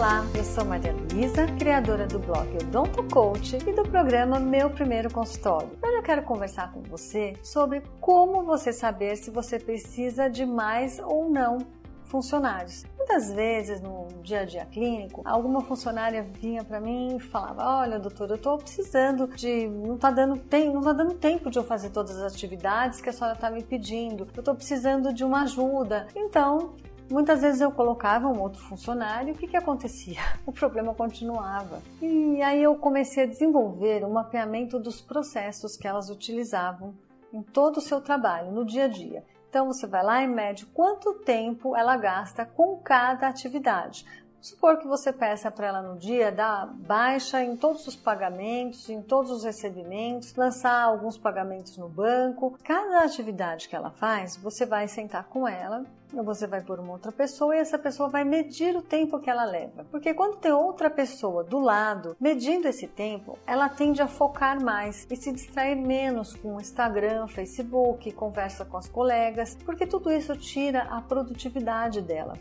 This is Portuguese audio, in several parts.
Olá, eu sou Maria Luísa, criadora do blog Odonto Coach e do programa Meu Primeiro Consultório. Hoje eu quero conversar com você sobre como você saber se você precisa de mais ou não funcionários. Muitas vezes no dia a dia clínico, alguma funcionária vinha para mim e falava: "Olha, doutor, eu estou precisando de não está dando não tá dando tempo de eu fazer todas as atividades que a senhora está me pedindo. Eu estou precisando de uma ajuda". Então, Muitas vezes eu colocava um outro funcionário, o que, que acontecia? O problema continuava. E aí eu comecei a desenvolver um mapeamento dos processos que elas utilizavam em todo o seu trabalho, no dia a dia. Então você vai lá e mede quanto tempo ela gasta com cada atividade. Supor que você peça para ela no dia dar baixa em todos os pagamentos, em todos os recebimentos, lançar alguns pagamentos no banco. Cada atividade que ela faz, você vai sentar com ela, você vai por uma outra pessoa e essa pessoa vai medir o tempo que ela leva. Porque quando tem outra pessoa do lado medindo esse tempo, ela tende a focar mais e se distrair menos com Instagram, Facebook, conversa com as colegas, porque tudo isso tira a produtividade dela.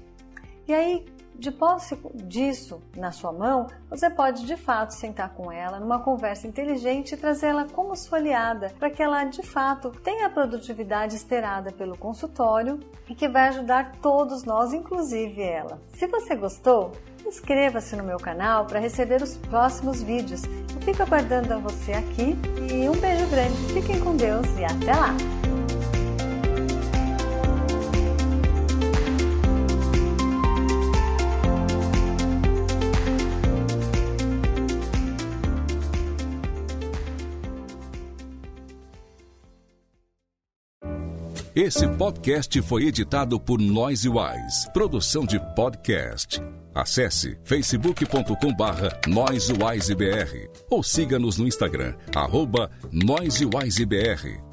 E aí, de posse disso na sua mão, você pode de fato sentar com ela numa conversa inteligente e trazê-la como sua aliada, para que ela de fato tenha a produtividade esperada pelo consultório e que vai ajudar todos nós, inclusive ela. Se você gostou, inscreva-se no meu canal para receber os próximos vídeos. Eu fico aguardando a você aqui e um beijo grande. Fiquem com Deus e até lá! Esse podcast foi editado por Noise Wise, produção de podcast. Acesse facebook.com barra ou siga-nos no Instagram, arroba noisewisebr.